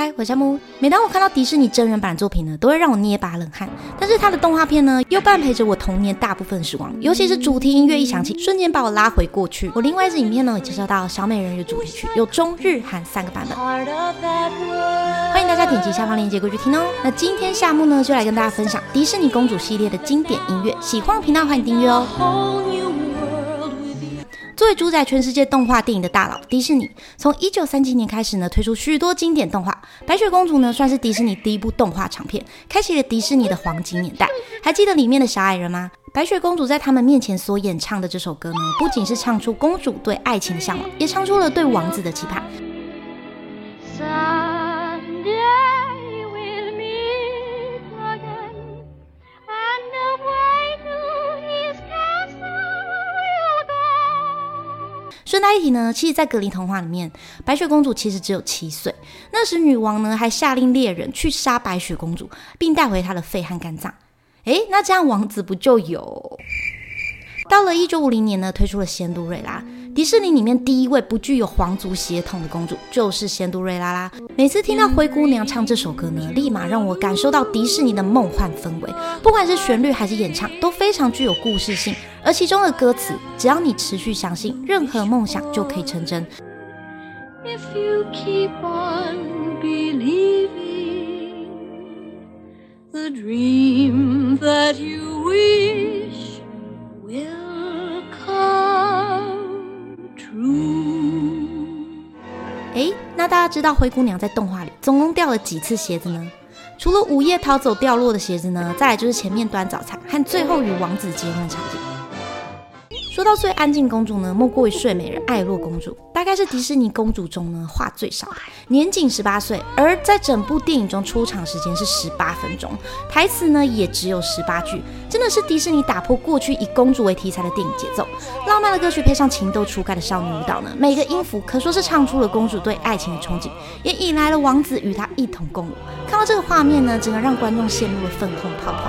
嗨，我是夏慕。每当我看到迪士尼真人版作品呢，都会让我捏把冷汗。但是它的动画片呢，又伴陪着我童年大部分时光。尤其是主题音乐一响起，瞬间把我拉回过去。我另外一支影片呢，也介绍到小美人鱼主题曲，有中日韩三个版本。欢迎大家点击下方链接过去听哦。那今天夏慕呢，就来跟大家分享迪士尼公主系列的经典音乐。喜欢的频道欢迎订阅哦。作为主宰全世界动画电影的大佬，迪士尼从一九三七年开始呢，推出许多经典动画。白雪公主呢，算是迪士尼第一部动画长片，开启了迪士尼的黄金年代。还记得里面的小矮人吗？白雪公主在他们面前所演唱的这首歌呢，不仅是唱出公主对爱情的向往，也唱出了对王子的期盼。顺带一提呢，其实，在格林童话里面，白雪公主其实只有七岁。那时，女王呢还下令猎人去杀白雪公主，并带回她的肺和肝脏。诶，那这样王子不就有？到了一九五零年呢，推出了仙都瑞拉。迪士尼里面第一位不具有皇族血统的公主就是仙度瑞拉啦。每次听到灰姑娘唱这首歌呢，立马让我感受到迪士尼的梦幻氛围。不管是旋律还是演唱，都非常具有故事性。而其中的歌词，只要你持续相信，任何梦想就可以成真。If you keep on believing the dream 诶，那大家知道灰姑娘在动画里总共掉了几次鞋子呢？除了午夜逃走掉落的鞋子呢，再来就是前面端早餐和最后与王子结婚的场景。说到最安静公主呢，莫过于睡美人艾洛公主，大概是迪士尼公主中呢话最少，年仅十八岁，而在整部电影中出场时间是十八分钟，台词呢也只有十八句，真的是迪士尼打破过去以公主为题材的电影节奏，浪漫的歌曲配上情窦初开的少女舞蹈呢，每个音符可说是唱出了公主对爱情的憧憬，也引来了王子与她一同共舞。看到这个画面呢，只能让观众陷入了粉红泡泡。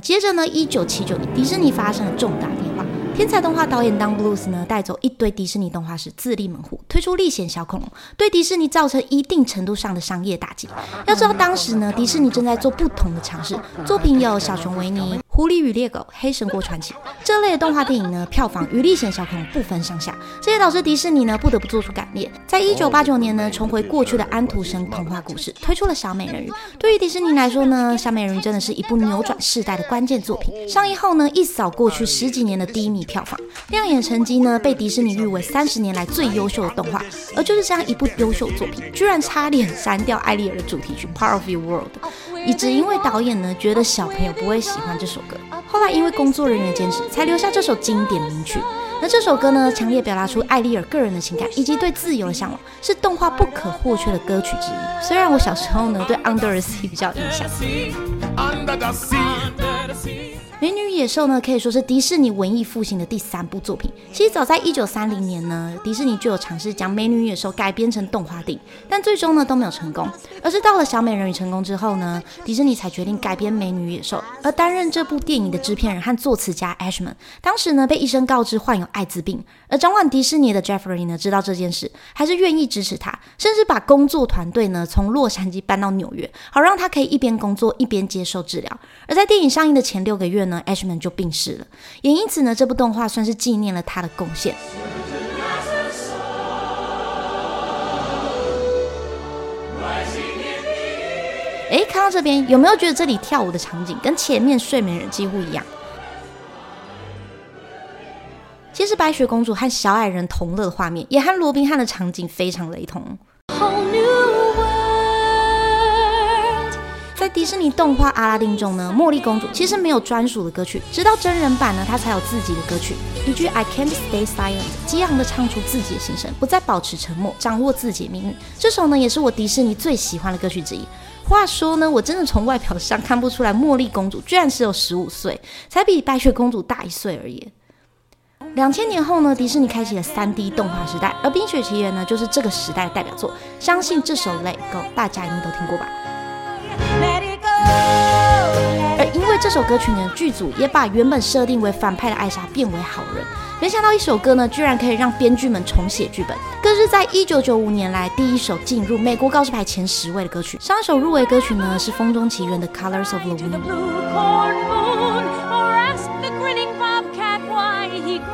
接着呢，一九七九年，迪士尼发生了重大变化。天才动画导演 Don Bluth 呢，带走一堆迪士尼动画师，自立门户，推出《历险小恐龙》，对迪士尼造成一定程度上的商业打击。要知道，当时呢，迪士尼正在做不同的尝试，作品有《小熊维尼》。《狐狸与猎狗》《黑神国传奇》这类的动画电影呢，票房与《历险小恐龙》不分上下，这也导致迪士尼呢不得不做出改变。在一九八九年呢，重回过去的安徒生童话故事，推出了《小美人鱼》。对于迪士尼来说呢，《小美人鱼》真的是一部扭转世代的关键作品。上映后呢，一扫过去十几年的低迷票房，亮眼成绩呢，被迪士尼誉为三十年来最优秀的动画。而就是这样一部优秀作品，居然差点删掉艾丽儿的主题曲《Part of Your World》，也只因为导演呢觉得小朋友不会喜欢这首歌。后来因为工作人员的坚持，才留下这首经典名曲。那这首歌呢，强烈表达出艾丽尔个人的情感以及对自由的向往，是动画不可或缺的歌曲之一。虽然我小时候呢对 Under the Sea 比较印象。《美女与野兽》呢，可以说是迪士尼文艺复兴的第三部作品。其实早在一九三零年呢，迪士尼就有尝试将《美女与野兽》改编成动画电影，但最终呢都没有成功。而是到了《小美人鱼》成功之后呢，迪士尼才决定改编《美女与野兽》。而担任这部电影的制片人和作词家 Ashman，当时呢被医生告知患有艾滋病。而掌管迪士尼的 Jeffrey 呢知道这件事，还是愿意支持他，甚至把工作团队呢从洛杉矶搬到纽约，好让他可以一边工作一边接受治疗。而在电影上映的前六个月呢，呢，Ashman 就病逝了，也因此呢，这部动画算是纪念了他的贡献。哎，看到这边，有没有觉得这里跳舞的场景跟前面睡美人几乎一样？其实白雪公主和小矮人同乐的画面，也和罗宾汉的场景非常雷同。迪士尼动画《阿拉丁》中呢，茉莉公主其实没有专属的歌曲，直到真人版呢，她才有自己的歌曲。一句 I can't stay silent，激昂的唱出自己的心声，不再保持沉默，掌握自己的命运。这首呢，也是我迪士尼最喜欢的歌曲之一。话说呢，我真的从外表上看不出来，茉莉公主居然只有十五岁，才比白雪公主大一岁而已。两千年后呢，迪士尼开启了三 D 动画时代，而《冰雪奇缘》呢，就是这个时代的代表作。相信这首《Let Go》，大家一定都听过吧。歌曲呢，剧组也把原本设定为反派的艾莎变为好人。没想到一首歌呢，居然可以让编剧们重写剧本，更是在一九九五年来第一首进入美国告示牌前十位的歌曲。上一首入围歌曲呢是《风中奇缘》的《Colors of the Wind》。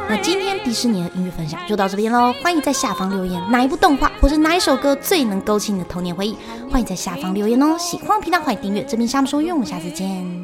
那今天迪士尼的音乐分享就到这边喽，欢迎在下方留言哪一部动画或是哪一首歌最能勾起你的童年回忆，欢迎在下方留言哦。喜欢频道欢迎订阅，这边夏慕说音乐，我们下次见。